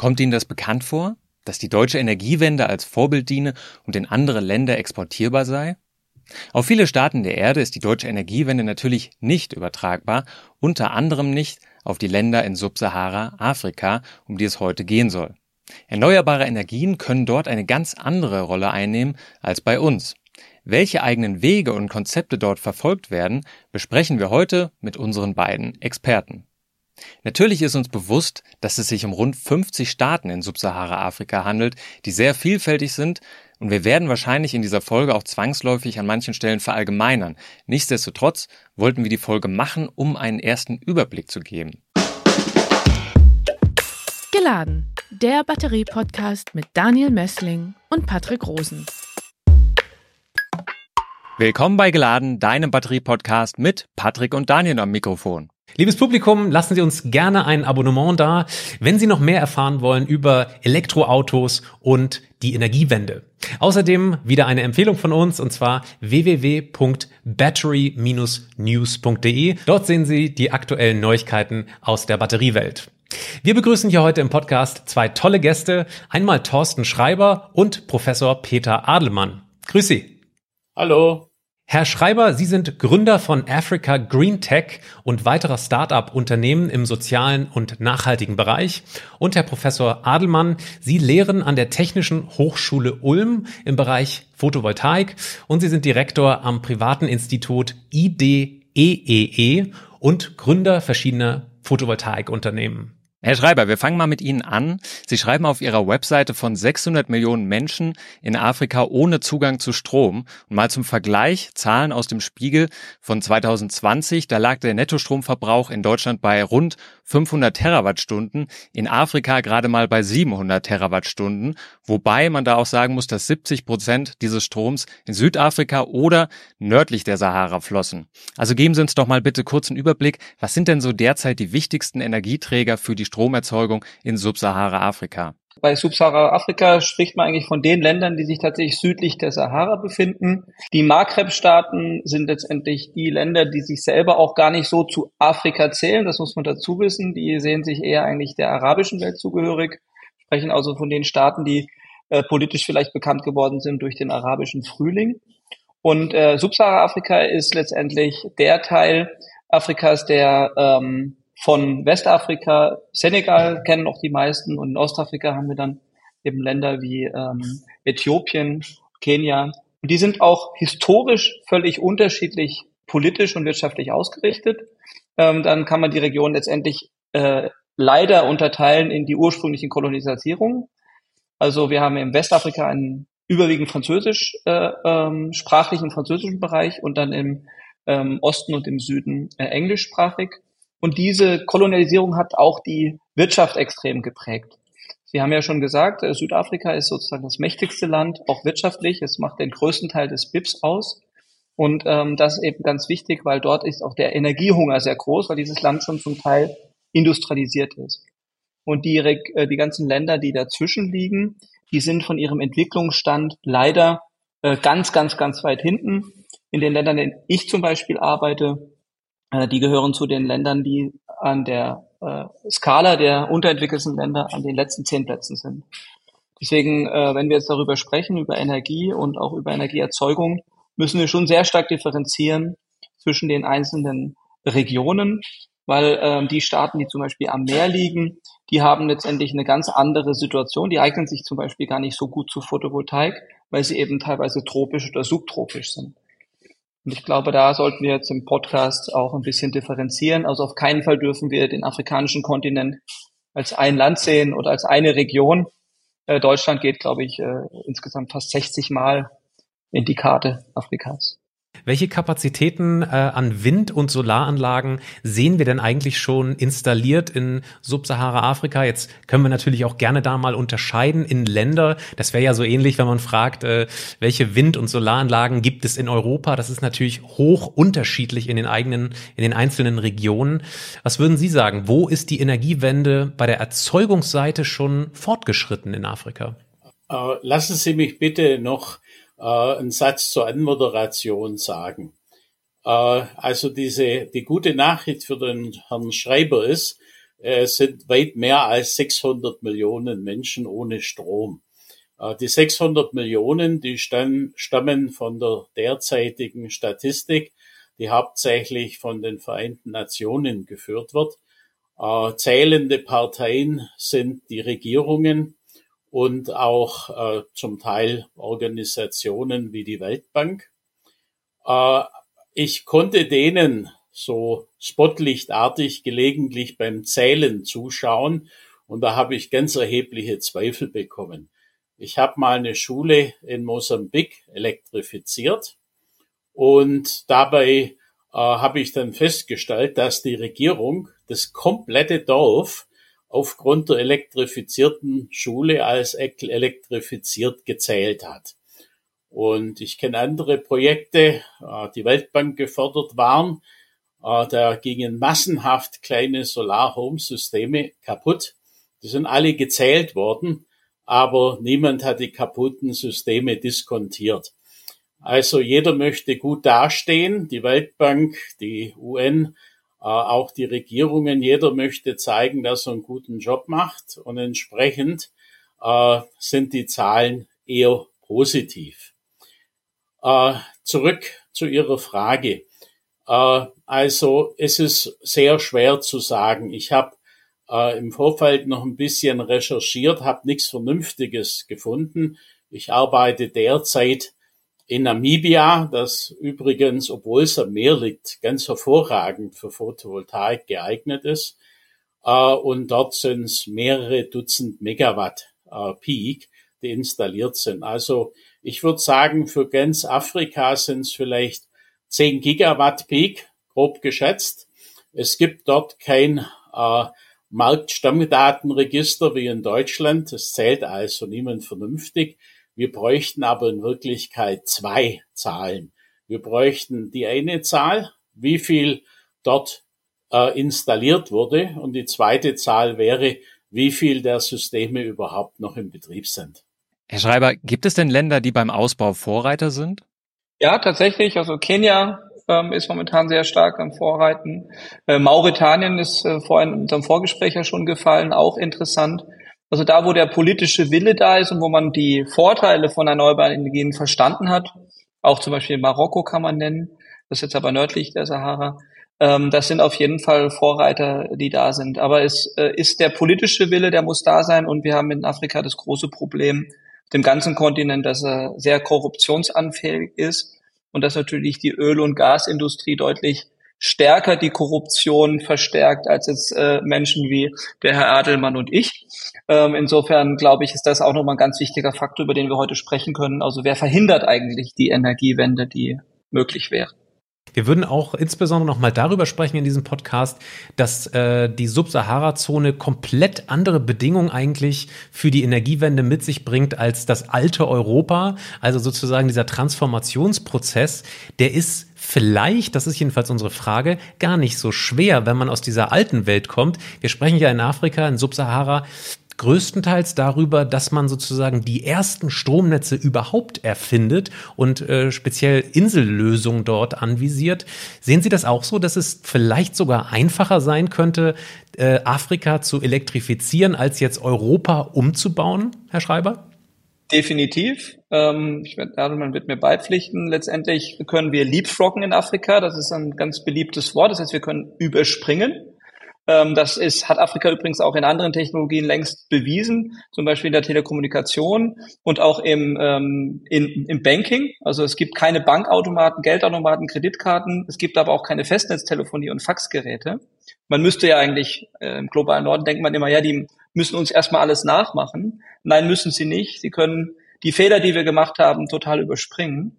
Kommt Ihnen das bekannt vor, dass die deutsche Energiewende als Vorbild diene und in andere Länder exportierbar sei? Auf viele Staaten der Erde ist die deutsche Energiewende natürlich nicht übertragbar, unter anderem nicht auf die Länder in Subsahara-Afrika, um die es heute gehen soll. Erneuerbare Energien können dort eine ganz andere Rolle einnehmen als bei uns. Welche eigenen Wege und Konzepte dort verfolgt werden, besprechen wir heute mit unseren beiden Experten. Natürlich ist uns bewusst, dass es sich um rund 50 Staaten in Subsahara-Afrika handelt, die sehr vielfältig sind, und wir werden wahrscheinlich in dieser Folge auch zwangsläufig an manchen Stellen verallgemeinern. Nichtsdestotrotz wollten wir die Folge machen, um einen ersten Überblick zu geben. Geladen, der Batterie-Podcast mit Daniel Messling und Patrick Rosen. Willkommen bei Geladen, deinem Batterie-Podcast mit Patrick und Daniel am Mikrofon. Liebes Publikum, lassen Sie uns gerne ein Abonnement da, wenn Sie noch mehr erfahren wollen über Elektroautos und die Energiewende. Außerdem wieder eine Empfehlung von uns und zwar www.battery-news.de. Dort sehen Sie die aktuellen Neuigkeiten aus der Batteriewelt. Wir begrüßen hier heute im Podcast zwei tolle Gäste, einmal Thorsten Schreiber und Professor Peter Adelmann. Grüß Sie. Hallo. Herr Schreiber, Sie sind Gründer von Africa Green Tech und weiterer Start-up-Unternehmen im sozialen und nachhaltigen Bereich. Und Herr Professor Adelmann, Sie lehren an der Technischen Hochschule Ulm im Bereich Photovoltaik und Sie sind Direktor am privaten Institut IDEEE e und Gründer verschiedener Photovoltaikunternehmen. Herr Schreiber, wir fangen mal mit Ihnen an. Sie schreiben auf Ihrer Webseite von 600 Millionen Menschen in Afrika ohne Zugang zu Strom. Und mal zum Vergleich, Zahlen aus dem Spiegel von 2020, da lag der Nettostromverbrauch in Deutschland bei rund 500 Terawattstunden, in Afrika gerade mal bei 700 Terawattstunden, wobei man da auch sagen muss, dass 70 Prozent dieses Stroms in Südafrika oder nördlich der Sahara flossen. Also geben Sie uns doch mal bitte kurz einen Überblick, was sind denn so derzeit die wichtigsten Energieträger für die Stromerzeugung in Subsahara-Afrika? Bei Subsahara-Afrika spricht man eigentlich von den Ländern, die sich tatsächlich südlich der Sahara befinden. Die Maghreb-Staaten sind letztendlich die Länder, die sich selber auch gar nicht so zu Afrika zählen. Das muss man dazu wissen. Die sehen sich eher eigentlich der arabischen Welt zugehörig, sprechen also von den Staaten, die äh, politisch vielleicht bekannt geworden sind durch den arabischen Frühling. Und äh, Subsahara-Afrika ist letztendlich der Teil Afrikas, der ähm, von Westafrika, Senegal kennen noch die meisten und in Ostafrika haben wir dann eben Länder wie ähm, Äthiopien, Kenia. Und die sind auch historisch völlig unterschiedlich politisch und wirtschaftlich ausgerichtet. Ähm, dann kann man die Region letztendlich äh, leider unterteilen in die ursprünglichen Kolonisierungen. Also wir haben im Westafrika einen überwiegend französisch äh, ähm, sprachlichen französischen Bereich und dann im ähm, Osten und im Süden äh, englischsprachig. Und diese Kolonialisierung hat auch die Wirtschaft extrem geprägt. Sie haben ja schon gesagt, äh, Südafrika ist sozusagen das mächtigste Land, auch wirtschaftlich. Es macht den größten Teil des BIPs aus. Und ähm, das ist eben ganz wichtig, weil dort ist auch der Energiehunger sehr groß, weil dieses Land schon zum Teil industrialisiert ist. Und die, äh, die ganzen Länder, die dazwischen liegen, die sind von ihrem Entwicklungsstand leider äh, ganz, ganz, ganz weit hinten. In den Ländern, in denen ich zum Beispiel arbeite, äh, die gehören zu den Ländern, die an der äh, Skala der unterentwickelten Länder an den letzten zehn Plätzen sind. Deswegen, äh, wenn wir jetzt darüber sprechen, über Energie und auch über Energieerzeugung, müssen wir schon sehr stark differenzieren zwischen den einzelnen Regionen, weil ähm, die Staaten, die zum Beispiel am Meer liegen, die haben letztendlich eine ganz andere Situation. Die eignen sich zum Beispiel gar nicht so gut zu Photovoltaik, weil sie eben teilweise tropisch oder subtropisch sind. Und ich glaube, da sollten wir jetzt im Podcast auch ein bisschen differenzieren. Also auf keinen Fall dürfen wir den afrikanischen Kontinent als ein Land sehen oder als eine Region. Äh, Deutschland geht, glaube ich, äh, insgesamt fast 60 Mal in die Karte Afrikas. Welche Kapazitäten äh, an Wind- und Solaranlagen sehen wir denn eigentlich schon installiert in Subsahara-Afrika? Jetzt können wir natürlich auch gerne da mal unterscheiden in Länder. Das wäre ja so ähnlich, wenn man fragt, äh, welche Wind- und Solaranlagen gibt es in Europa? Das ist natürlich hoch unterschiedlich in den eigenen, in den einzelnen Regionen. Was würden Sie sagen? Wo ist die Energiewende bei der Erzeugungsseite schon fortgeschritten in Afrika? Uh, lassen Sie mich bitte noch äh, einen Satz zur Anmoderation sagen. Äh, also diese, die gute Nachricht für den Herrn Schreiber ist, es sind weit mehr als 600 Millionen Menschen ohne Strom. Äh, die 600 Millionen, die stammen von der derzeitigen Statistik, die hauptsächlich von den Vereinten Nationen geführt wird. Äh, zählende Parteien sind die Regierungen und auch äh, zum Teil Organisationen wie die Weltbank. Ich konnte denen so spotlichtartig gelegentlich beim Zählen zuschauen und da habe ich ganz erhebliche Zweifel bekommen. Ich habe mal eine Schule in Mosambik elektrifiziert und dabei äh, habe ich dann festgestellt, dass die Regierung das komplette Dorf aufgrund der elektrifizierten Schule als elektrifiziert gezählt hat. Und ich kenne andere Projekte, äh, die Weltbank gefördert waren. Äh, da gingen massenhaft kleine Solar-Home-Systeme kaputt. Die sind alle gezählt worden aber niemand hat die kaputten Systeme diskontiert. Also jeder möchte gut dastehen, die Weltbank, die UN, auch die Regierungen, jeder möchte zeigen, dass er einen guten Job macht und entsprechend äh, sind die Zahlen eher positiv. Äh, zurück zu Ihrer Frage. Äh, also es ist sehr schwer zu sagen. Ich habe äh, im Vorfeld noch ein bisschen recherchiert, habe nichts Vernünftiges gefunden. Ich arbeite derzeit in Namibia, das übrigens, obwohl es am Meer liegt, ganz hervorragend für Photovoltaik geeignet ist. Äh, und dort sind es mehrere Dutzend Megawatt äh, Peak, die installiert sind. Also ich würde sagen, für ganz Afrika sind es vielleicht 10 Gigawatt Peak, grob geschätzt. Es gibt dort kein äh, Marktstammdatenregister wie in Deutschland. Das zählt also niemand vernünftig. Wir bräuchten aber in Wirklichkeit zwei Zahlen. Wir bräuchten die eine Zahl, wie viel dort äh, installiert wurde, und die zweite Zahl wäre, wie viel der Systeme überhaupt noch im Betrieb sind. Herr Schreiber, gibt es denn Länder, die beim Ausbau Vorreiter sind? Ja, tatsächlich. Also Kenia ähm, ist momentan sehr stark am Vorreiten. Äh, Mauretanien ist äh, vorhin in unserem Vorgespräch ja schon gefallen, auch interessant. Also da, wo der politische Wille da ist und wo man die Vorteile von erneuerbaren Energien verstanden hat, auch zum Beispiel Marokko kann man nennen, das ist jetzt aber nördlich der Sahara, ähm, das sind auf jeden Fall Vorreiter, die da sind. Aber es äh, ist der politische Wille, der muss da sein und wir haben in Afrika das große Problem, dem ganzen Kontinent, dass er sehr korruptionsanfällig ist und dass natürlich die Öl- und Gasindustrie deutlich stärker die Korruption verstärkt als jetzt äh, Menschen wie der Herr Adelmann und ich. Ähm, insofern glaube ich, ist das auch nochmal ein ganz wichtiger Faktor, über den wir heute sprechen können. Also wer verhindert eigentlich die Energiewende, die möglich wäre? Wir würden auch insbesondere noch mal darüber sprechen in diesem Podcast, dass äh, die Subsahara-Zone komplett andere Bedingungen eigentlich für die Energiewende mit sich bringt als das alte Europa. Also sozusagen dieser Transformationsprozess, der ist vielleicht, das ist jedenfalls unsere Frage, gar nicht so schwer, wenn man aus dieser alten Welt kommt. Wir sprechen ja in Afrika, in Subsahara, größtenteils darüber, dass man sozusagen die ersten Stromnetze überhaupt erfindet und äh, speziell Insellösungen dort anvisiert. Sehen Sie das auch so, dass es vielleicht sogar einfacher sein könnte, äh, Afrika zu elektrifizieren, als jetzt Europa umzubauen, Herr Schreiber? Definitiv. Ähm, ich werde, man wird mir beipflichten. Letztendlich können wir leapfroggen in Afrika. Das ist ein ganz beliebtes Wort. Das heißt, wir können überspringen. Ähm, das ist, hat Afrika übrigens auch in anderen Technologien längst bewiesen, zum Beispiel in der Telekommunikation und auch im, ähm, in, im Banking. Also es gibt keine Bankautomaten, Geldautomaten, Kreditkarten. Es gibt aber auch keine Festnetztelefonie und Faxgeräte. Man müsste ja eigentlich äh, im globalen Norden denkt man immer, ja, die müssen uns erstmal alles nachmachen. Nein, müssen sie nicht. Sie können die Fehler, die wir gemacht haben, total überspringen.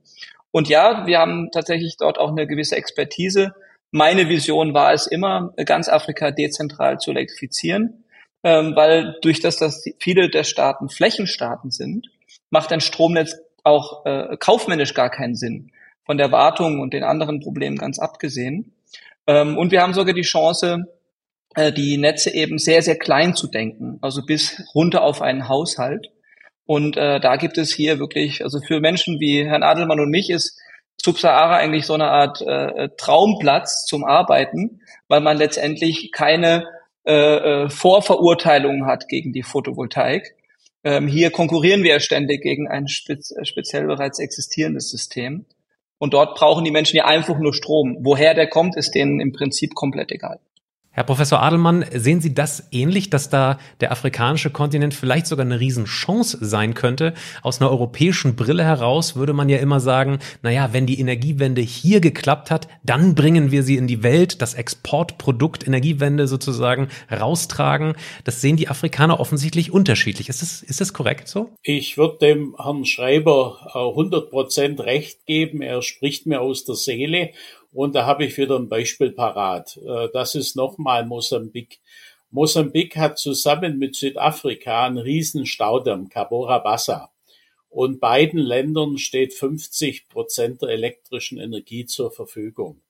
Und ja, wir haben tatsächlich dort auch eine gewisse Expertise meine Vision war es immer, ganz Afrika dezentral zu elektrifizieren, ähm, weil durch das, dass viele der Staaten Flächenstaaten sind, macht ein Stromnetz auch äh, kaufmännisch gar keinen Sinn, von der Wartung und den anderen Problemen ganz abgesehen. Ähm, und wir haben sogar die Chance, äh, die Netze eben sehr, sehr klein zu denken, also bis runter auf einen Haushalt. Und äh, da gibt es hier wirklich, also für Menschen wie Herrn Adelmann und mich ist Subsahara eigentlich so eine Art äh, Traumplatz zum Arbeiten, weil man letztendlich keine äh, äh, Vorverurteilungen hat gegen die Photovoltaik. Ähm, hier konkurrieren wir ja ständig gegen ein spez speziell bereits existierendes System. Und dort brauchen die Menschen ja einfach nur Strom. Woher der kommt, ist denen im Prinzip komplett egal. Herr Professor Adelmann, sehen Sie das ähnlich, dass da der afrikanische Kontinent vielleicht sogar eine Riesenchance sein könnte? Aus einer europäischen Brille heraus würde man ja immer sagen, naja, wenn die Energiewende hier geklappt hat, dann bringen wir sie in die Welt, das Exportprodukt Energiewende sozusagen raustragen. Das sehen die Afrikaner offensichtlich unterschiedlich. Ist das, ist das korrekt so? Ich würde dem Herrn Schreiber 100 Prozent recht geben. Er spricht mir aus der Seele. Und da habe ich wieder ein Beispiel parat. Äh, das ist nochmal Mosambik. Mosambik hat zusammen mit Südafrika einen riesen Staudamm, Cabora Bassa. Und beiden Ländern steht 50 Prozent der elektrischen Energie zur Verfügung.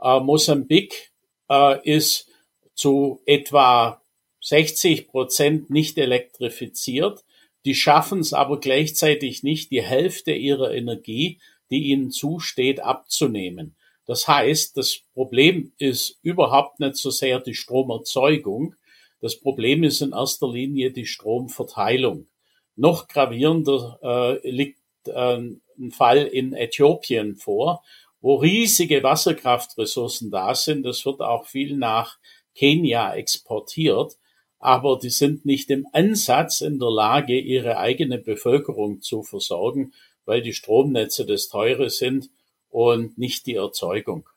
Äh, Mosambik äh, ist zu etwa 60 Prozent nicht elektrifiziert. Die schaffen es aber gleichzeitig nicht, die Hälfte ihrer Energie, die ihnen zusteht, abzunehmen. Das heißt, das Problem ist überhaupt nicht so sehr die Stromerzeugung. Das Problem ist in erster Linie die Stromverteilung. Noch gravierender äh, liegt äh, ein Fall in Äthiopien vor, wo riesige Wasserkraftressourcen da sind. Das wird auch viel nach Kenia exportiert, aber die sind nicht im Ansatz in der Lage, ihre eigene Bevölkerung zu versorgen, weil die Stromnetze das teure sind und nicht die Erzeugung.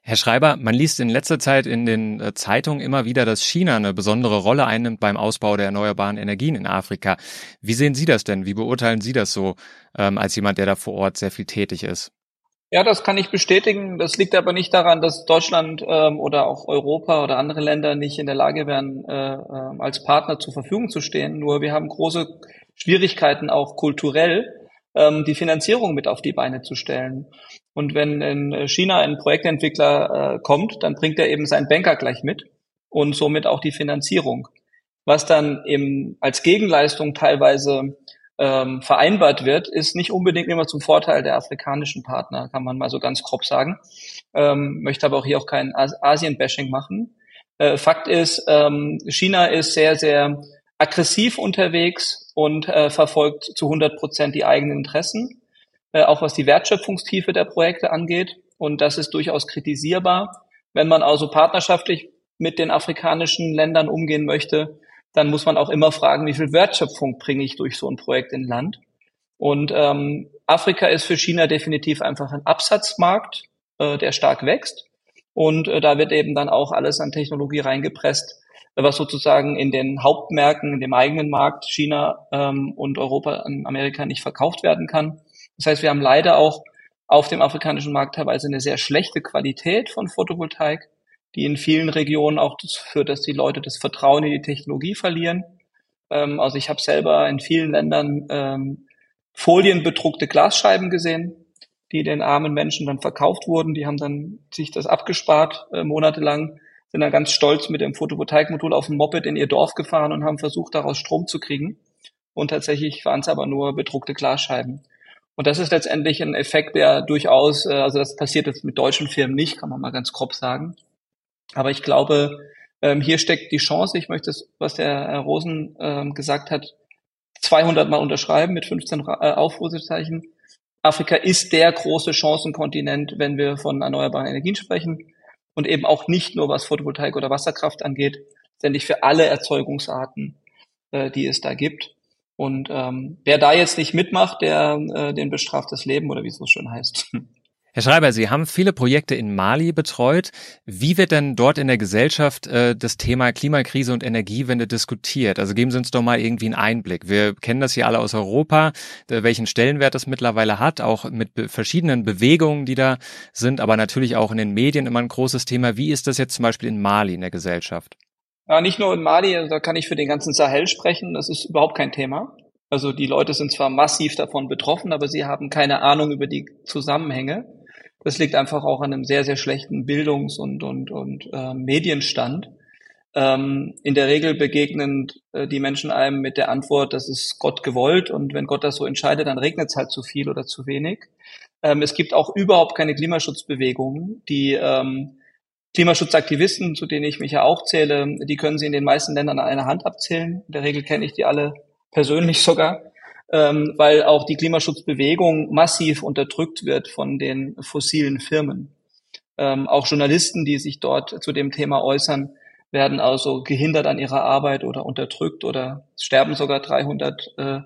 Herr Schreiber, man liest in letzter Zeit in den äh, Zeitungen immer wieder, dass China eine besondere Rolle einnimmt beim Ausbau der erneuerbaren Energien in Afrika. Wie sehen Sie das denn? Wie beurteilen Sie das so ähm, als jemand, der da vor Ort sehr viel tätig ist? Ja, das kann ich bestätigen. Das liegt aber nicht daran, dass Deutschland ähm, oder auch Europa oder andere Länder nicht in der Lage wären, äh, äh, als Partner zur Verfügung zu stehen. Nur wir haben große Schwierigkeiten auch kulturell, ähm, die Finanzierung mit auf die Beine zu stellen. Und wenn in China ein Projektentwickler äh, kommt, dann bringt er eben seinen Banker gleich mit und somit auch die Finanzierung. Was dann eben als Gegenleistung teilweise ähm, vereinbart wird, ist nicht unbedingt immer zum Vorteil der afrikanischen Partner, kann man mal so ganz grob sagen. Ähm, möchte aber auch hier auch kein Asien-Bashing machen. Äh, Fakt ist, ähm, China ist sehr, sehr aggressiv unterwegs und äh, verfolgt zu 100 Prozent die eigenen Interessen äh, auch was die Wertschöpfungstiefe der Projekte angeht. Und das ist durchaus kritisierbar. Wenn man also partnerschaftlich mit den afrikanischen Ländern umgehen möchte, dann muss man auch immer fragen, wie viel Wertschöpfung bringe ich durch so ein Projekt in Land. Und ähm, Afrika ist für China definitiv einfach ein Absatzmarkt, äh, der stark wächst. Und äh, da wird eben dann auch alles an Technologie reingepresst, was sozusagen in den Hauptmärkten, in dem eigenen Markt China ähm, und Europa und Amerika nicht verkauft werden kann. Das heißt, wir haben leider auch auf dem afrikanischen Markt teilweise eine sehr schlechte Qualität von Photovoltaik, die in vielen Regionen auch das führt, dass die Leute das Vertrauen in die Technologie verlieren. Ähm, also ich habe selber in vielen Ländern ähm, folienbedruckte Glasscheiben gesehen, die den armen Menschen dann verkauft wurden. Die haben dann sich das abgespart äh, monatelang, sind dann ganz stolz mit dem Photovoltaikmodul auf dem Moped in ihr Dorf gefahren und haben versucht, daraus Strom zu kriegen. Und tatsächlich waren es aber nur bedruckte Glasscheiben. Und das ist letztendlich ein Effekt, der durchaus, äh, also das passiert jetzt mit deutschen Firmen nicht, kann man mal ganz grob sagen. Aber ich glaube, ähm, hier steckt die Chance. Ich möchte das, was der Herr Rosen ähm, gesagt hat, 200 Mal unterschreiben mit 15 äh, Aufrufezeichen. Afrika ist der große Chancenkontinent, wenn wir von erneuerbaren Energien sprechen und eben auch nicht nur was Photovoltaik oder Wasserkraft angeht, letztendlich für alle Erzeugungsarten, äh, die es da gibt. Und ähm, wer da jetzt nicht mitmacht, der äh, den bestraft das Leben oder wie es so schön heißt. Herr Schreiber, Sie haben viele Projekte in Mali betreut. Wie wird denn dort in der Gesellschaft äh, das Thema Klimakrise und Energiewende diskutiert? Also geben Sie uns doch mal irgendwie einen Einblick. Wir kennen das hier alle aus Europa, äh, welchen Stellenwert das mittlerweile hat, auch mit be verschiedenen Bewegungen, die da sind, aber natürlich auch in den Medien immer ein großes Thema. Wie ist das jetzt zum Beispiel in Mali in der Gesellschaft? Ja, nicht nur in Mali, da kann ich für den ganzen Sahel sprechen, das ist überhaupt kein Thema. Also die Leute sind zwar massiv davon betroffen, aber sie haben keine Ahnung über die Zusammenhänge. Das liegt einfach auch an einem sehr, sehr schlechten Bildungs- und, und, und äh, Medienstand. Ähm, in der Regel begegnen äh, die Menschen einem mit der Antwort, das ist Gott gewollt und wenn Gott das so entscheidet, dann regnet es halt zu viel oder zu wenig. Ähm, es gibt auch überhaupt keine Klimaschutzbewegungen, die ähm, Klimaschutzaktivisten, zu denen ich mich ja auch zähle, die können Sie in den meisten Ländern an einer Hand abzählen. In der Regel kenne ich die alle persönlich sogar, ähm, weil auch die Klimaschutzbewegung massiv unterdrückt wird von den fossilen Firmen. Ähm, auch Journalisten, die sich dort zu dem Thema äußern, werden also gehindert an ihrer Arbeit oder unterdrückt oder sterben sogar 300 äh,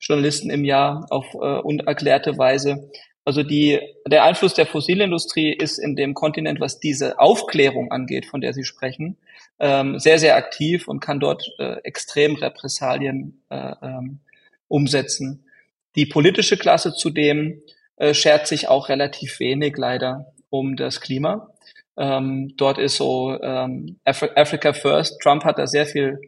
Journalisten im Jahr auf äh, unerklärte Weise. Also die, der Einfluss der Fossilindustrie ist in dem Kontinent, was diese Aufklärung angeht, von der Sie sprechen, ähm, sehr, sehr aktiv und kann dort äh, extrem Repressalien äh, ähm, umsetzen. Die politische Klasse zudem äh, schert sich auch relativ wenig leider um das Klima. Ähm, dort ist so ähm, Af Africa First. Trump hat da sehr viel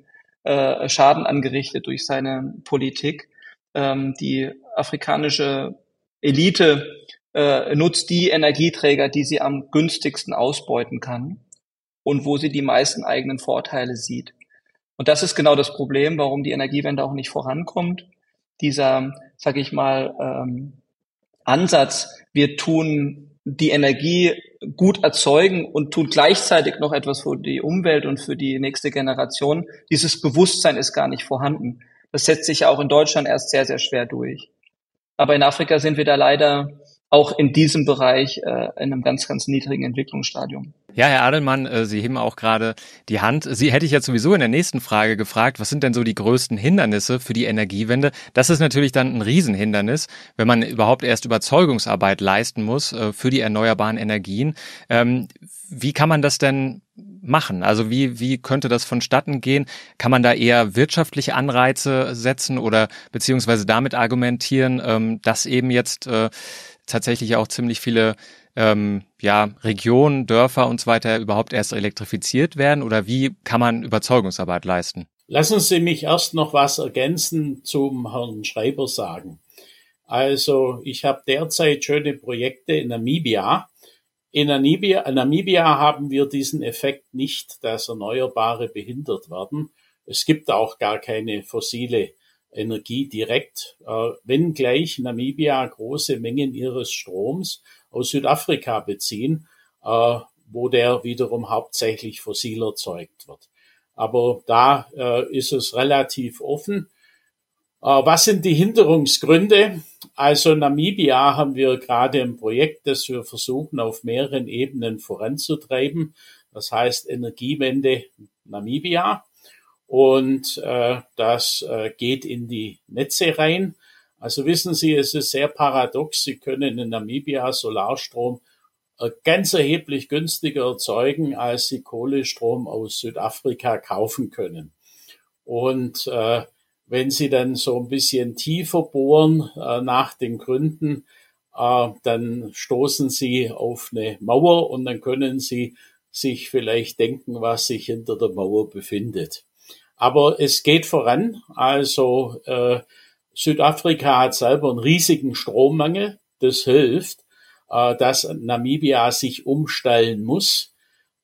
äh, Schaden angerichtet durch seine Politik. Ähm, die afrikanische Elite äh, nutzt die Energieträger, die sie am günstigsten ausbeuten kann und wo sie die meisten eigenen Vorteile sieht. Und das ist genau das Problem, warum die Energiewende auch nicht vorankommt. Dieser, sage ich mal, ähm, Ansatz, wir tun die Energie gut erzeugen und tun gleichzeitig noch etwas für die Umwelt und für die nächste Generation. Dieses Bewusstsein ist gar nicht vorhanden. Das setzt sich ja auch in Deutschland erst sehr, sehr schwer durch. Aber in Afrika sind wir da leider auch in diesem Bereich äh, in einem ganz, ganz niedrigen Entwicklungsstadium. Ja, Herr Adelmann, äh, Sie heben auch gerade die Hand. Sie hätte ich jetzt sowieso in der nächsten Frage gefragt, was sind denn so die größten Hindernisse für die Energiewende? Das ist natürlich dann ein Riesenhindernis, wenn man überhaupt erst Überzeugungsarbeit leisten muss äh, für die erneuerbaren Energien. Ähm, wie kann man das denn machen? Also wie, wie könnte das vonstatten gehen? Kann man da eher wirtschaftliche Anreize setzen oder beziehungsweise damit argumentieren, ähm, dass eben jetzt äh, tatsächlich auch ziemlich viele ähm, ja, Regionen, Dörfer und so weiter überhaupt erst elektrifiziert werden? Oder wie kann man Überzeugungsarbeit leisten? Lassen Sie mich erst noch was ergänzen zum Herrn Schreiber sagen. Also ich habe derzeit schöne Projekte in Namibia. In Namibia, in Namibia haben wir diesen Effekt nicht, dass Erneuerbare behindert werden. Es gibt auch gar keine fossile Energie direkt, äh, wenngleich Namibia große Mengen ihres Stroms aus Südafrika beziehen, äh, wo der wiederum hauptsächlich fossil erzeugt wird. Aber da äh, ist es relativ offen. Was sind die Hinderungsgründe? Also Namibia haben wir gerade ein Projekt, das wir versuchen auf mehreren Ebenen voranzutreiben. Das heißt Energiewende Namibia. Und äh, das äh, geht in die Netze rein. Also wissen Sie, es ist sehr paradox. Sie können in Namibia Solarstrom äh, ganz erheblich günstiger erzeugen, als Sie Kohlestrom aus Südafrika kaufen können. Und äh, wenn Sie dann so ein bisschen tiefer bohren äh, nach den Gründen, äh, dann stoßen Sie auf eine Mauer und dann können Sie sich vielleicht denken, was sich hinter der Mauer befindet. Aber es geht voran. Also äh, Südafrika hat selber einen riesigen Strommangel. Das hilft, äh, dass Namibia sich umstellen muss.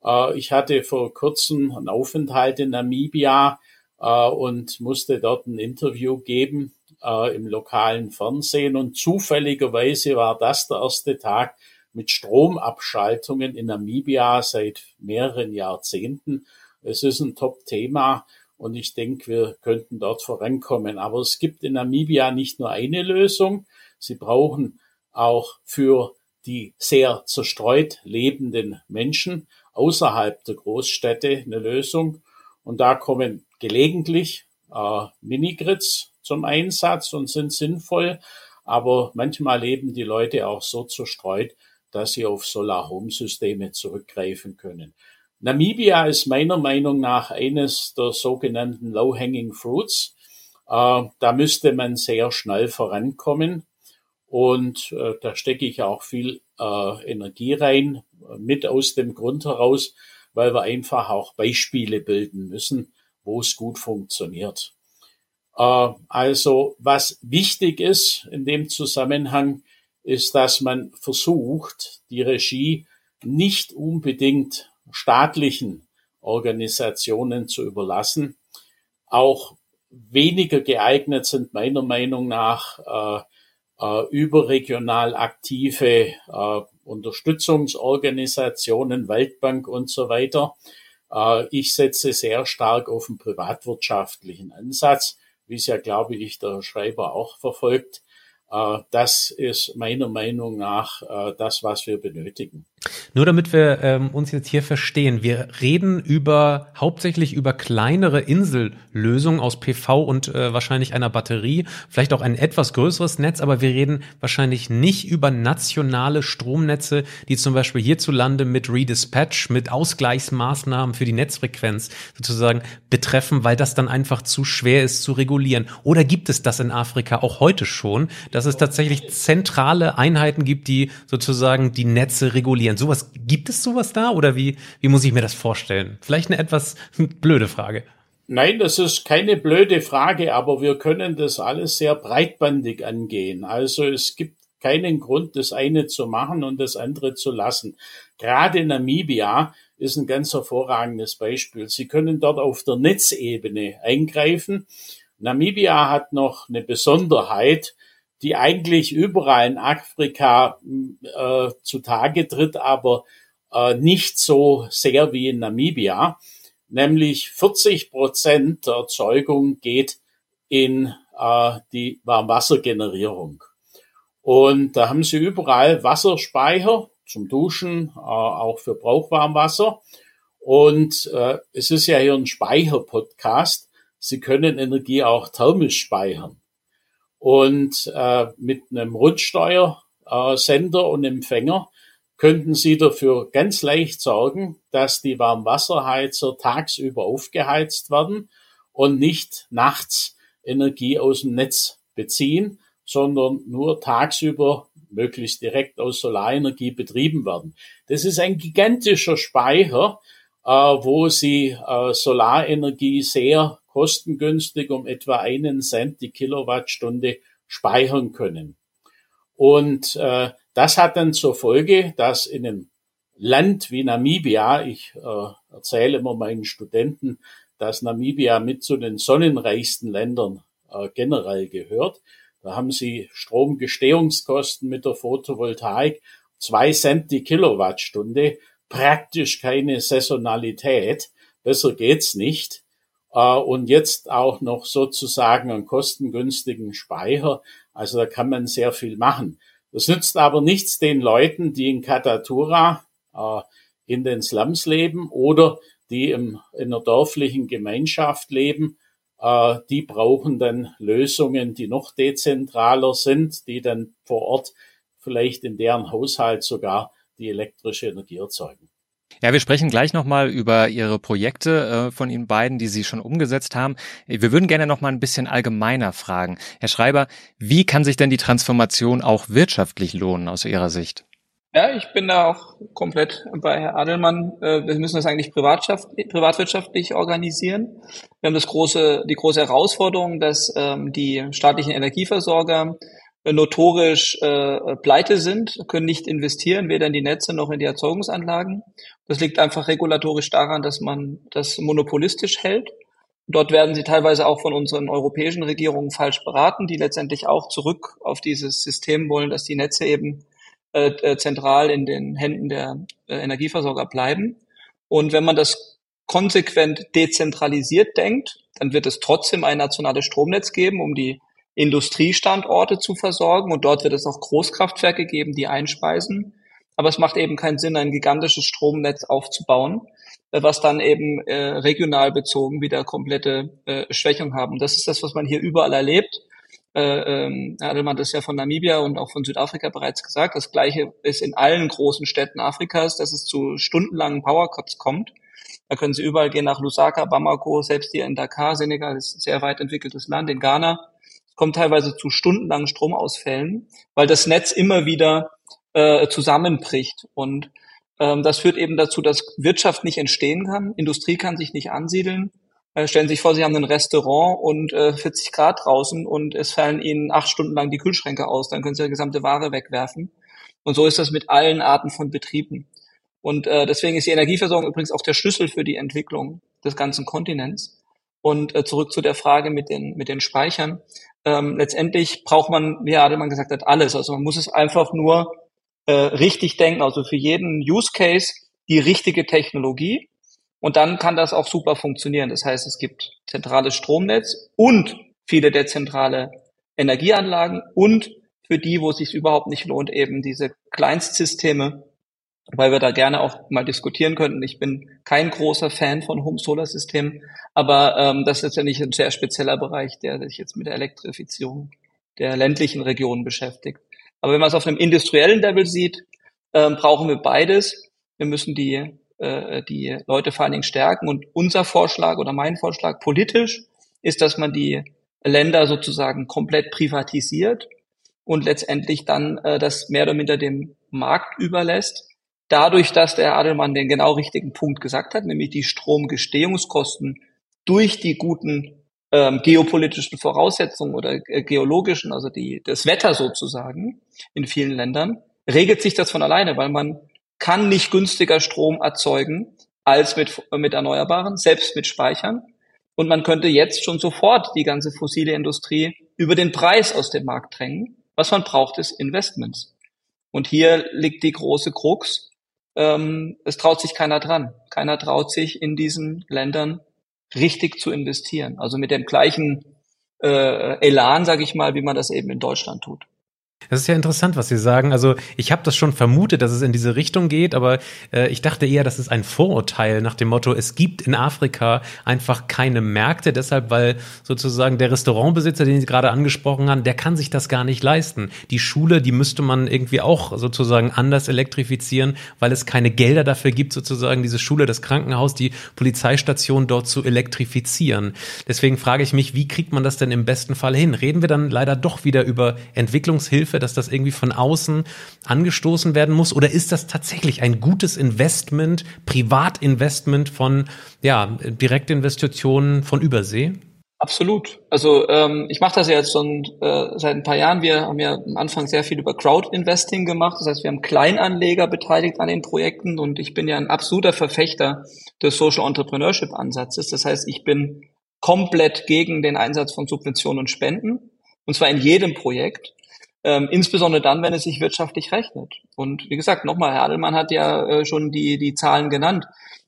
Äh, ich hatte vor kurzem einen Aufenthalt in Namibia äh, und musste dort ein Interview geben äh, im lokalen Fernsehen. Und zufälligerweise war das der erste Tag mit Stromabschaltungen in Namibia seit mehreren Jahrzehnten. Es ist ein Top-Thema und ich denke, wir könnten dort vorankommen. Aber es gibt in Namibia nicht nur eine Lösung. Sie brauchen auch für die sehr zerstreut lebenden Menschen außerhalb der Großstädte eine Lösung. Und da kommen gelegentlich äh, Minigrids zum Einsatz und sind sinnvoll. Aber manchmal leben die Leute auch so zerstreut, dass sie auf Solar-Home-Systeme zurückgreifen können. Namibia ist meiner Meinung nach eines der sogenannten Low-Hanging Fruits. Äh, da müsste man sehr schnell vorankommen. Und äh, da stecke ich auch viel äh, Energie rein, mit aus dem Grund heraus, weil wir einfach auch Beispiele bilden müssen, wo es gut funktioniert. Äh, also was wichtig ist in dem Zusammenhang, ist, dass man versucht, die Regie nicht unbedingt staatlichen Organisationen zu überlassen. Auch weniger geeignet sind meiner Meinung nach äh, äh, überregional aktive äh, Unterstützungsorganisationen, Weltbank und so weiter. Äh, ich setze sehr stark auf den privatwirtschaftlichen Ansatz, wie es ja, glaube ich, der Schreiber auch verfolgt. Äh, das ist meiner Meinung nach äh, das, was wir benötigen. Nur damit wir ähm, uns jetzt hier verstehen, wir reden über hauptsächlich über kleinere Insellösungen aus PV und äh, wahrscheinlich einer Batterie, vielleicht auch ein etwas größeres Netz, aber wir reden wahrscheinlich nicht über nationale Stromnetze, die zum Beispiel hierzulande mit Redispatch, mit Ausgleichsmaßnahmen für die Netzfrequenz sozusagen betreffen, weil das dann einfach zu schwer ist zu regulieren. Oder gibt es das in Afrika auch heute schon, dass es tatsächlich zentrale Einheiten gibt, die sozusagen die Netze regulieren? Sowas, gibt es sowas da oder wie, wie muss ich mir das vorstellen? Vielleicht eine etwas blöde Frage. Nein, das ist keine blöde Frage, aber wir können das alles sehr breitbandig angehen. Also es gibt keinen Grund, das eine zu machen und das andere zu lassen. Gerade Namibia ist ein ganz hervorragendes Beispiel. Sie können dort auf der Netzebene eingreifen. Namibia hat noch eine Besonderheit die eigentlich überall in Afrika äh, zutage tritt, aber äh, nicht so sehr wie in Namibia. Nämlich 40 Prozent der Erzeugung geht in äh, die Warmwassergenerierung. Und da haben sie überall Wasserspeicher zum Duschen, äh, auch für Brauchwarmwasser. Und äh, es ist ja hier ein Speicherpodcast. Sie können Energie auch thermisch speichern. Und äh, mit einem Rundsteuersender äh, und Empfänger könnten Sie dafür ganz leicht sorgen, dass die Warmwasserheizer tagsüber aufgeheizt werden und nicht nachts Energie aus dem Netz beziehen, sondern nur tagsüber möglichst direkt aus Solarenergie betrieben werden. Das ist ein gigantischer Speicher, äh, wo Sie äh, Solarenergie sehr kostengünstig um etwa einen Cent die Kilowattstunde speichern können. Und äh, das hat dann zur Folge, dass in einem Land wie Namibia, ich äh, erzähle immer meinen Studenten, dass Namibia mit zu den sonnenreichsten Ländern äh, generell gehört. Da haben sie Stromgestehungskosten mit der Photovoltaik, zwei Cent die Kilowattstunde, praktisch keine Saisonalität. Besser geht's nicht und jetzt auch noch sozusagen einen kostengünstigen Speicher. Also da kann man sehr viel machen. Das nützt aber nichts den Leuten, die in Katatura äh, in den Slums leben oder die im, in einer dörflichen Gemeinschaft leben. Äh, die brauchen dann Lösungen, die noch dezentraler sind, die dann vor Ort vielleicht in deren Haushalt sogar die elektrische Energie erzeugen. Ja, wir sprechen gleich nochmal über Ihre Projekte äh, von Ihnen beiden, die Sie schon umgesetzt haben. Wir würden gerne nochmal ein bisschen allgemeiner fragen. Herr Schreiber, wie kann sich denn die Transformation auch wirtschaftlich lohnen aus Ihrer Sicht? Ja, ich bin da auch komplett bei Herr Adelmann. Äh, wir müssen das eigentlich privatwirtschaftlich organisieren. Wir haben das große, die große Herausforderung, dass ähm, die staatlichen Energieversorger notorisch äh, pleite sind, können nicht investieren, weder in die Netze noch in die Erzeugungsanlagen. Das liegt einfach regulatorisch daran, dass man das monopolistisch hält. Dort werden sie teilweise auch von unseren europäischen Regierungen falsch beraten, die letztendlich auch zurück auf dieses System wollen, dass die Netze eben äh, äh zentral in den Händen der äh, Energieversorger bleiben. Und wenn man das konsequent dezentralisiert denkt, dann wird es trotzdem ein nationales Stromnetz geben, um die Industriestandorte zu versorgen und dort wird es auch Großkraftwerke geben, die einspeisen. Aber es macht eben keinen Sinn, ein gigantisches Stromnetz aufzubauen, äh, was dann eben äh, regional bezogen wieder komplette äh, Schwächung haben. Das ist das, was man hier überall erlebt. Äh, ähm, Herr Adelmann das ja von Namibia und auch von Südafrika bereits gesagt. Das Gleiche ist in allen großen Städten Afrikas, dass es zu stundenlangen Powercuts kommt. Da können Sie überall gehen nach Lusaka, Bamako, selbst hier in Dakar, Senegal ist ein sehr weit entwickeltes Land, in Ghana kommt teilweise zu stundenlangen Stromausfällen, weil das Netz immer wieder äh, zusammenbricht. Und ähm, das führt eben dazu, dass Wirtschaft nicht entstehen kann, Industrie kann sich nicht ansiedeln. Äh, stellen Sie sich vor, Sie haben ein Restaurant und äh, 40 Grad draußen und es fallen Ihnen acht Stunden lang die Kühlschränke aus, dann können Sie die gesamte Ware wegwerfen. Und so ist das mit allen Arten von Betrieben. Und äh, deswegen ist die Energieversorgung übrigens auch der Schlüssel für die Entwicklung des ganzen Kontinents. Und äh, zurück zu der Frage mit den, mit den Speichern ähm, letztendlich braucht man, wie Adelmann gesagt hat, alles. Also man muss es einfach nur äh, richtig denken, also für jeden Use Case die richtige Technologie. Und dann kann das auch super funktionieren. Das heißt, es gibt zentrales Stromnetz und viele dezentrale Energieanlagen und für die, wo es sich überhaupt nicht lohnt, eben diese Kleinstsysteme, weil wir da gerne auch mal diskutieren könnten. Ich bin kein großer Fan von Home-Solar-Systemen, aber ähm, das ist ja nicht ein sehr spezieller Bereich, der sich jetzt mit der Elektrifizierung der ländlichen Regionen beschäftigt. Aber wenn man es auf einem industriellen Level sieht, ähm, brauchen wir beides. Wir müssen die, äh, die Leute vor allen Dingen stärken. Und unser Vorschlag oder mein Vorschlag politisch ist, dass man die Länder sozusagen komplett privatisiert und letztendlich dann äh, das mehr oder minder dem Markt überlässt. Dadurch, dass der Adelmann den genau richtigen Punkt gesagt hat, nämlich die Stromgestehungskosten durch die guten ähm, geopolitischen Voraussetzungen oder äh, geologischen, also die, das Wetter sozusagen in vielen Ländern, regelt sich das von alleine, weil man kann nicht günstiger Strom erzeugen als mit, mit Erneuerbaren, selbst mit Speichern. Und man könnte jetzt schon sofort die ganze fossile Industrie über den Preis aus dem Markt drängen. Was man braucht, ist Investments. Und hier liegt die große Krux. Ähm, es traut sich keiner dran. Keiner traut sich in diesen Ländern richtig zu investieren. Also mit dem gleichen äh, Elan, sage ich mal, wie man das eben in Deutschland tut. Das ist ja interessant, was Sie sagen. Also ich habe das schon vermutet, dass es in diese Richtung geht, aber äh, ich dachte eher, das ist ein Vorurteil nach dem Motto, es gibt in Afrika einfach keine Märkte, deshalb, weil sozusagen der Restaurantbesitzer, den Sie gerade angesprochen haben, der kann sich das gar nicht leisten. Die Schule, die müsste man irgendwie auch sozusagen anders elektrifizieren, weil es keine Gelder dafür gibt, sozusagen diese Schule, das Krankenhaus, die Polizeistation dort zu elektrifizieren. Deswegen frage ich mich, wie kriegt man das denn im besten Fall hin? Reden wir dann leider doch wieder über Entwicklungshilfe Hilfe, dass das irgendwie von außen angestoßen werden muss? Oder ist das tatsächlich ein gutes Investment, Privatinvestment von ja, Direktinvestitionen von Übersee? Absolut. Also ähm, ich mache das ja jetzt schon äh, seit ein paar Jahren. Wir haben ja am Anfang sehr viel über Crowd-Investing gemacht. Das heißt, wir haben Kleinanleger beteiligt an den Projekten und ich bin ja ein absoluter Verfechter des Social Entrepreneurship-Ansatzes. Das heißt, ich bin komplett gegen den Einsatz von Subventionen und Spenden. Und zwar in jedem Projekt. Ähm, insbesondere dann, wenn es sich wirtschaftlich rechnet. Und wie gesagt, nochmal, Herr Adelmann hat ja äh, schon die, die Zahlen genannt.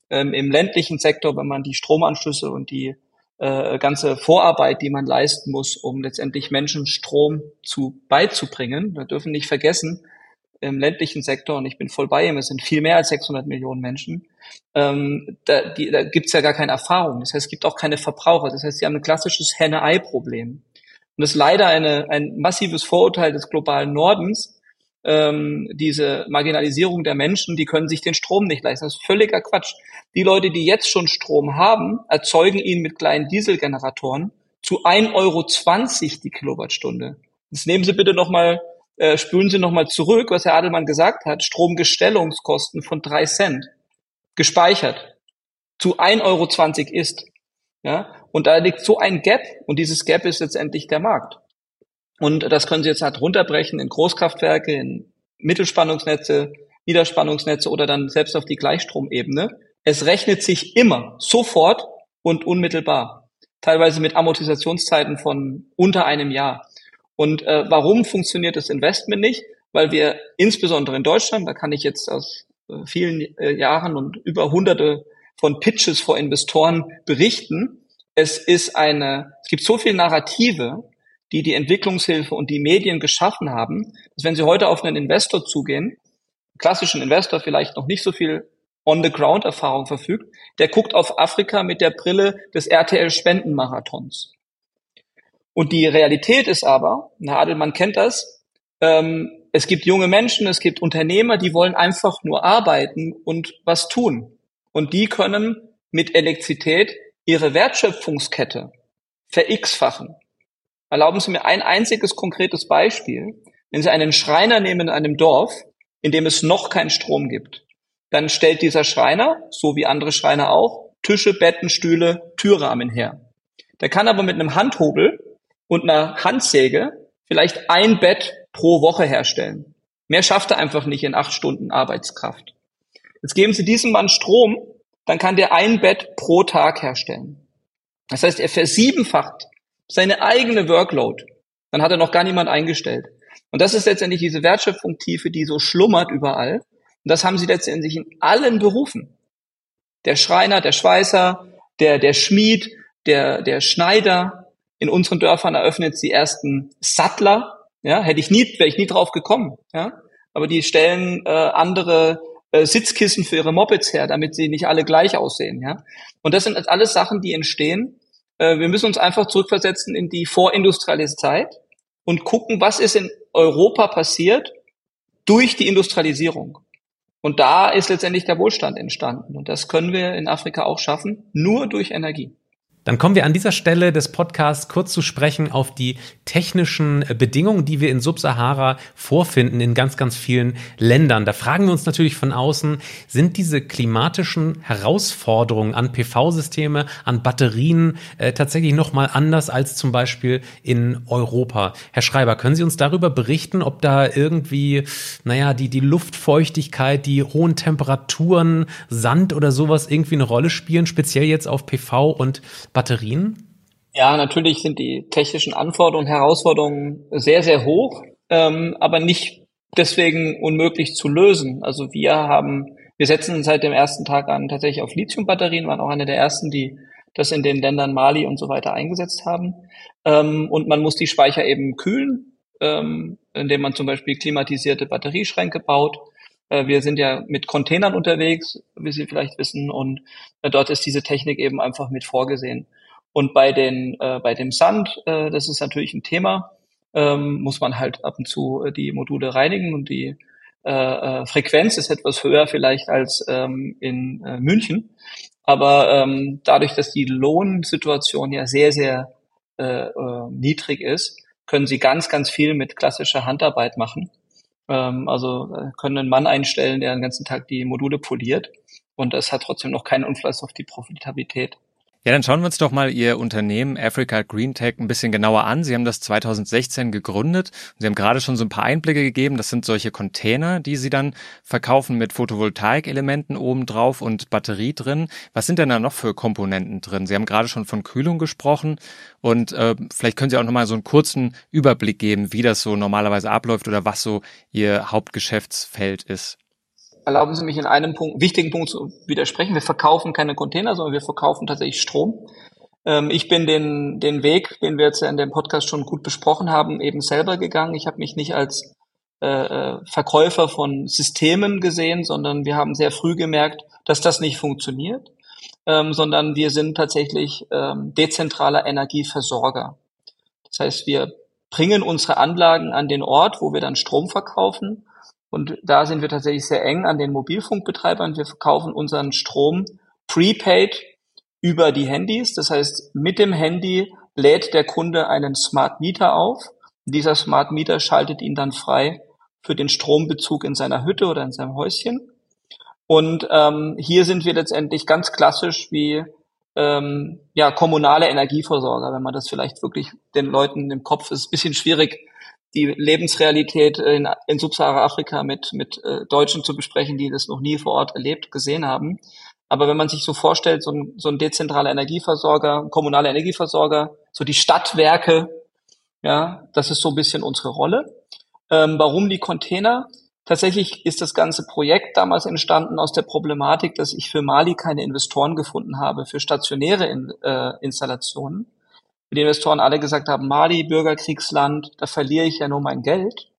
Ähm, Im ländlichen Sektor, wenn man die Stromanschlüsse und die äh, ganze Vorarbeit, die man leisten muss, um letztendlich Menschen Strom zu beizubringen, wir dürfen nicht vergessen, im ländlichen Sektor, und ich bin voll bei ihm, es sind viel mehr als 600 Millionen Menschen, ähm, da, die, da gibt's ja gar keine Erfahrung. Das heißt, es gibt auch keine Verbraucher. Das heißt, sie haben ein klassisches Henne-Ei-Problem. Und das ist leider eine, ein massives Vorurteil des globalen Nordens, ähm, diese Marginalisierung der Menschen, die können sich den Strom nicht leisten. Das ist völliger Quatsch. Die Leute, die jetzt schon Strom haben, erzeugen ihn mit kleinen Dieselgeneratoren zu 1,20 Euro die Kilowattstunde. Jetzt nehmen Sie bitte nochmal, äh, spülen Sie nochmal zurück, was Herr Adelmann gesagt hat, Stromgestellungskosten von drei Cent gespeichert zu 1,20 Euro ist. Ja, und da liegt so ein Gap und dieses Gap ist letztendlich der Markt. Und das können Sie jetzt halt runterbrechen in Großkraftwerke, in Mittelspannungsnetze, Niederspannungsnetze oder dann selbst auf die Gleichstromebene. Es rechnet sich immer sofort und unmittelbar. Teilweise mit Amortisationszeiten von unter einem Jahr. Und äh, warum funktioniert das Investment nicht? Weil wir insbesondere in Deutschland, da kann ich jetzt aus äh, vielen äh, Jahren und über hunderte von Pitches vor Investoren berichten, es ist eine, es gibt so viel Narrative, die die Entwicklungshilfe und die Medien geschaffen haben, dass wenn Sie heute auf einen Investor zugehen, klassischen Investor vielleicht noch nicht so viel On-the-Ground-Erfahrung verfügt, der guckt auf Afrika mit der Brille des RTL-Spendenmarathons. Und die Realität ist aber, Herr Adelmann kennt das, ähm, es gibt junge Menschen, es gibt Unternehmer, die wollen einfach nur arbeiten und was tun. Und die können mit Elektrizität ihre Wertschöpfungskette verx-fachen. Erlauben Sie mir ein einziges konkretes Beispiel. Wenn Sie einen Schreiner nehmen in einem Dorf, in dem es noch keinen Strom gibt, dann stellt dieser Schreiner, so wie andere Schreiner auch, Tische, Betten, Stühle, Türrahmen her. Der kann aber mit einem Handhobel und einer Handsäge vielleicht ein Bett pro Woche herstellen. Mehr schafft er einfach nicht in acht Stunden Arbeitskraft. Jetzt geben Sie diesem Mann Strom dann kann der ein Bett pro Tag herstellen. Das heißt, er versiebenfacht seine eigene Workload. Dann hat er noch gar niemand eingestellt. Und das ist letztendlich diese Wertschöpfungstiefe, die so schlummert überall. Und das haben sie letztendlich in allen Berufen. Der Schreiner, der Schweißer, der, der Schmied, der, der Schneider. In unseren Dörfern eröffnet sie ersten Sattler. Ja, hätte ich nie, wäre ich nie drauf gekommen. Ja, aber die stellen äh, andere äh, Sitzkissen für ihre Mopeds her, damit sie nicht alle gleich aussehen. Ja, und das sind alles Sachen, die entstehen. Äh, wir müssen uns einfach zurückversetzen in die vorindustrielle Zeit und gucken, was ist in Europa passiert durch die Industrialisierung. Und da ist letztendlich der Wohlstand entstanden. Und das können wir in Afrika auch schaffen, nur durch Energie. Dann kommen wir an dieser Stelle des Podcasts kurz zu sprechen auf die technischen Bedingungen, die wir in Subsahara vorfinden in ganz, ganz vielen Ländern. Da fragen wir uns natürlich von außen, sind diese klimatischen Herausforderungen an PV-Systeme, an Batterien äh, tatsächlich nochmal anders als zum Beispiel in Europa? Herr Schreiber, können Sie uns darüber berichten, ob da irgendwie, naja, die, die Luftfeuchtigkeit, die hohen Temperaturen, Sand oder sowas irgendwie eine Rolle spielen, speziell jetzt auf PV und Batterien? Ja, natürlich sind die technischen Anforderungen, Herausforderungen sehr, sehr hoch, ähm, aber nicht deswegen unmöglich zu lösen. Also wir haben, wir setzen seit dem ersten Tag an tatsächlich auf Lithium-Batterien, waren auch eine der ersten, die das in den Ländern Mali und so weiter eingesetzt haben. Ähm, und man muss die Speicher eben kühlen, ähm, indem man zum Beispiel klimatisierte Batterieschränke baut. Äh, wir sind ja mit Containern unterwegs, wie Sie vielleicht wissen, und äh, dort ist diese Technik eben einfach mit vorgesehen. Und bei den, äh, bei dem Sand, äh, das ist natürlich ein Thema, ähm, muss man halt ab und zu äh, die Module reinigen und die äh, Frequenz ist etwas höher vielleicht als ähm, in äh, München. Aber ähm, dadurch, dass die Lohnsituation ja sehr, sehr äh, äh, niedrig ist, können sie ganz, ganz viel mit klassischer Handarbeit machen. Ähm, also äh, können einen Mann einstellen, der den ganzen Tag die Module poliert und das hat trotzdem noch keinen Einfluss auf die Profitabilität. Ja, dann schauen wir uns doch mal Ihr Unternehmen Africa Green Tech ein bisschen genauer an. Sie haben das 2016 gegründet. Sie haben gerade schon so ein paar Einblicke gegeben. Das sind solche Container, die Sie dann verkaufen mit Photovoltaik-Elementen oben drauf und Batterie drin. Was sind denn da noch für Komponenten drin? Sie haben gerade schon von Kühlung gesprochen und äh, vielleicht können Sie auch noch mal so einen kurzen Überblick geben, wie das so normalerweise abläuft oder was so Ihr Hauptgeschäftsfeld ist. Erlauben Sie mich in einem Punkt, wichtigen Punkt zu widersprechen. Wir verkaufen keine Container, sondern wir verkaufen tatsächlich Strom. Ähm, ich bin den, den Weg, den wir jetzt in dem Podcast schon gut besprochen haben, eben selber gegangen. Ich habe mich nicht als äh, äh, Verkäufer von Systemen gesehen, sondern wir haben sehr früh gemerkt, dass das nicht funktioniert, ähm, sondern wir sind tatsächlich ähm, dezentraler Energieversorger. Das heißt, wir bringen unsere Anlagen an den Ort, wo wir dann Strom verkaufen und da sind wir tatsächlich sehr eng an den Mobilfunkbetreibern. Wir verkaufen unseren Strom prepaid über die Handys. Das heißt, mit dem Handy lädt der Kunde einen Smart Meter auf. Dieser Smart Meter schaltet ihn dann frei für den Strombezug in seiner Hütte oder in seinem Häuschen. Und ähm, hier sind wir letztendlich ganz klassisch wie ähm, ja kommunale Energieversorger, wenn man das vielleicht wirklich den Leuten im Kopf ist, bisschen schwierig die Lebensrealität in, in Subsahara-Afrika mit, mit äh, Deutschen zu besprechen, die das noch nie vor Ort erlebt, gesehen haben. Aber wenn man sich so vorstellt, so ein, so ein dezentraler Energieversorger, kommunaler Energieversorger, so die Stadtwerke, ja, das ist so ein bisschen unsere Rolle. Ähm, warum die Container? Tatsächlich ist das ganze Projekt damals entstanden aus der Problematik, dass ich für Mali keine Investoren gefunden habe für stationäre in, äh, Installationen die Investoren alle gesagt haben, Mali, Bürgerkriegsland, da verliere ich ja nur mein Geld.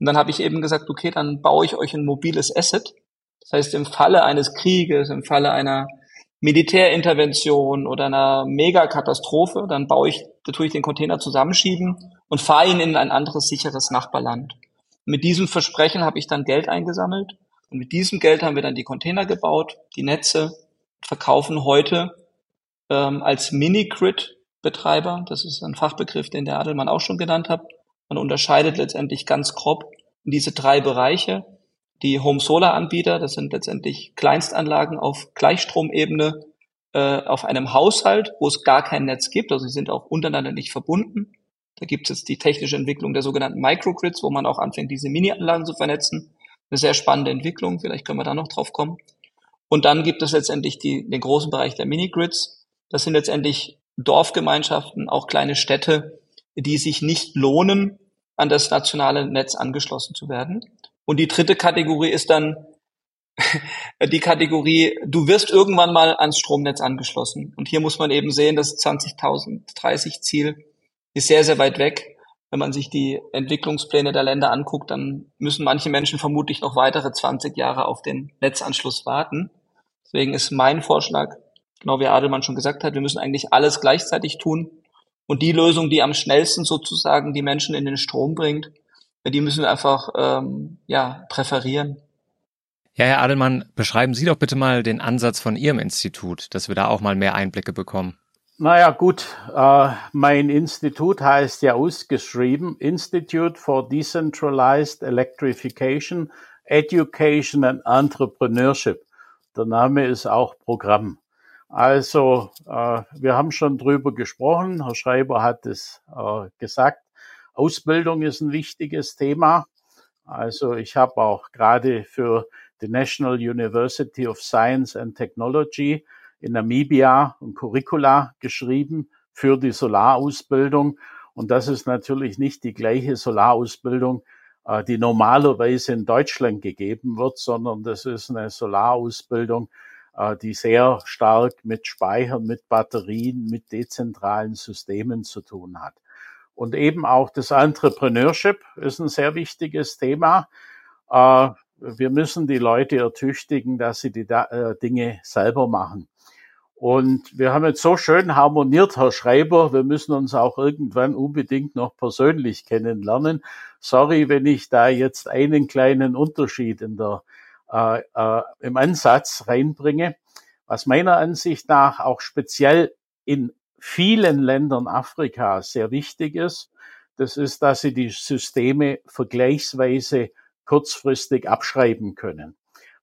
Und dann habe ich eben gesagt, okay, dann baue ich euch ein mobiles Asset. Das heißt, im Falle eines Krieges, im Falle einer Militärintervention oder einer Megakatastrophe, dann baue ich, da tue ich den Container zusammenschieben und fahre ihn in ein anderes sicheres Nachbarland. mit diesem Versprechen habe ich dann Geld eingesammelt und mit diesem Geld haben wir dann die Container gebaut, die Netze, verkaufen heute ähm, als Mini-Grid Betreiber. Das ist ein Fachbegriff, den der Adelmann auch schon genannt hat. Man unterscheidet letztendlich ganz grob in diese drei Bereiche. Die Home Solar Anbieter, das sind letztendlich Kleinstanlagen auf Gleichstromebene äh, auf einem Haushalt, wo es gar kein Netz gibt. Also sie sind auch untereinander nicht verbunden. Da gibt es jetzt die technische Entwicklung der sogenannten Microgrids, wo man auch anfängt, diese Mini-Anlagen zu vernetzen. Eine sehr spannende Entwicklung, vielleicht können wir da noch drauf kommen. Und dann gibt es letztendlich die, den großen Bereich der Mini-Grids. Das sind letztendlich Dorfgemeinschaften, auch kleine Städte, die sich nicht lohnen, an das nationale Netz angeschlossen zu werden. Und die dritte Kategorie ist dann die Kategorie, du wirst irgendwann mal ans Stromnetz angeschlossen. Und hier muss man eben sehen, das 2030 Ziel ist sehr, sehr weit weg. Wenn man sich die Entwicklungspläne der Länder anguckt, dann müssen manche Menschen vermutlich noch weitere 20 Jahre auf den Netzanschluss warten. Deswegen ist mein Vorschlag, genau wie Adelmann schon gesagt hat, wir müssen eigentlich alles gleichzeitig tun. Und die Lösung, die am schnellsten sozusagen die Menschen in den Strom bringt, die müssen wir einfach ähm, ja, präferieren. Ja, Herr Adelmann, beschreiben Sie doch bitte mal den Ansatz von Ihrem Institut, dass wir da auch mal mehr Einblicke bekommen. Naja, gut, äh, mein Institut heißt ja ausgeschrieben Institute for Decentralized Electrification, Education and Entrepreneurship. Der Name ist auch Programm. Also, äh, wir haben schon drüber gesprochen. Herr Schreiber hat es äh, gesagt. Ausbildung ist ein wichtiges Thema. Also, ich habe auch gerade für die National University of Science and Technology in Namibia ein Curricula geschrieben für die Solarausbildung. Und das ist natürlich nicht die gleiche Solarausbildung, äh, die normalerweise in Deutschland gegeben wird, sondern das ist eine Solarausbildung, die sehr stark mit Speichern, mit Batterien, mit dezentralen Systemen zu tun hat. Und eben auch das Entrepreneurship ist ein sehr wichtiges Thema. Äh, wir müssen die Leute ertüchtigen, dass sie die Dinge selber machen. Und wir haben jetzt so schön harmoniert, Herr Schreiber. Wir müssen uns auch irgendwann unbedingt noch persönlich kennenlernen. Sorry, wenn ich da jetzt einen kleinen Unterschied in der, äh, äh, im Ansatz reinbringe. Was meiner Ansicht nach auch speziell in vielen Ländern Afrikas sehr wichtig ist, das ist, dass sie die Systeme vergleichsweise kurzfristig abschreiben können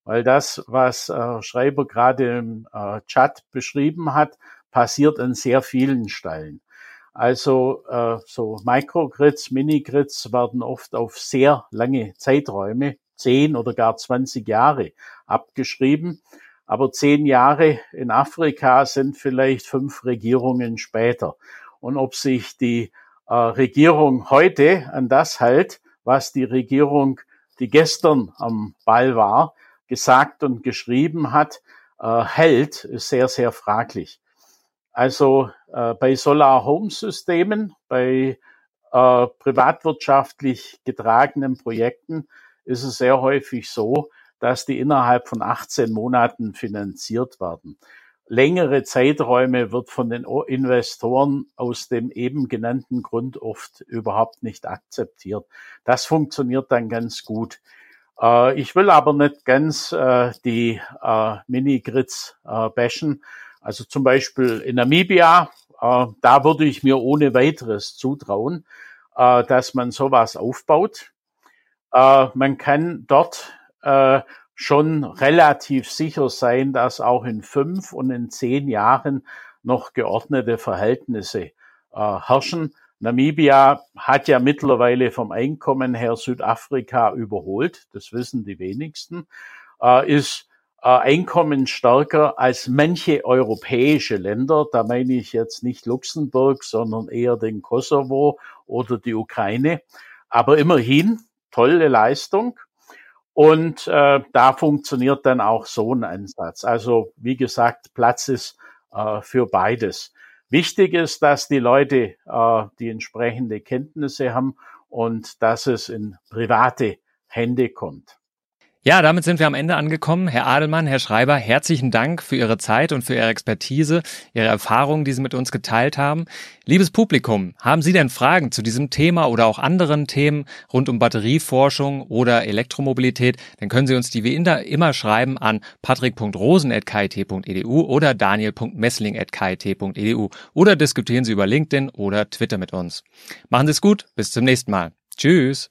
weil das, was äh, Schreiber gerade im äh, Chat beschrieben hat, passiert an sehr vielen Stellen. Also äh, so Microgrids, Minigrids werden oft auf sehr lange Zeiträume, zehn oder gar 20 Jahre abgeschrieben. Aber zehn Jahre in Afrika sind vielleicht fünf Regierungen später. Und ob sich die äh, Regierung heute an das hält, was die Regierung, die gestern am Ball war, gesagt und geschrieben hat, äh, hält, ist sehr, sehr fraglich. Also äh, bei Solar-Home-Systemen, bei äh, privatwirtschaftlich getragenen Projekten ist es sehr häufig so, dass die innerhalb von 18 Monaten finanziert werden. Längere Zeiträume wird von den Investoren aus dem eben genannten Grund oft überhaupt nicht akzeptiert. Das funktioniert dann ganz gut. Äh, ich will aber nicht ganz äh, die äh, Mini-Grids bashen. Also zum Beispiel in Namibia, da würde ich mir ohne weiteres zutrauen, dass man sowas aufbaut. Äh, man kann dort äh, schon relativ sicher sein, dass auch in fünf und in zehn Jahren noch geordnete Verhältnisse äh, herrschen. Namibia hat ja mittlerweile vom Einkommen her Südafrika überholt, das wissen die wenigsten, äh, ist äh, einkommensstärker als manche europäische Länder. Da meine ich jetzt nicht Luxemburg, sondern eher den Kosovo oder die Ukraine. Aber immerhin tolle Leistung. Und äh, da funktioniert dann auch so ein Ansatz. Also wie gesagt, Platz ist äh, für beides. Wichtig ist, dass die Leute äh, die entsprechende Kenntnisse haben und dass es in private Hände kommt. Ja, damit sind wir am Ende angekommen. Herr Adelmann, Herr Schreiber, herzlichen Dank für Ihre Zeit und für Ihre Expertise, Ihre Erfahrungen, die Sie mit uns geteilt haben. Liebes Publikum, haben Sie denn Fragen zu diesem Thema oder auch anderen Themen rund um Batterieforschung oder Elektromobilität? Dann können Sie uns die wie immer schreiben an patrick.rosen.kit.edu oder daniel.messling.kit.edu oder diskutieren Sie über LinkedIn oder Twitter mit uns. Machen Sie es gut, bis zum nächsten Mal. Tschüss.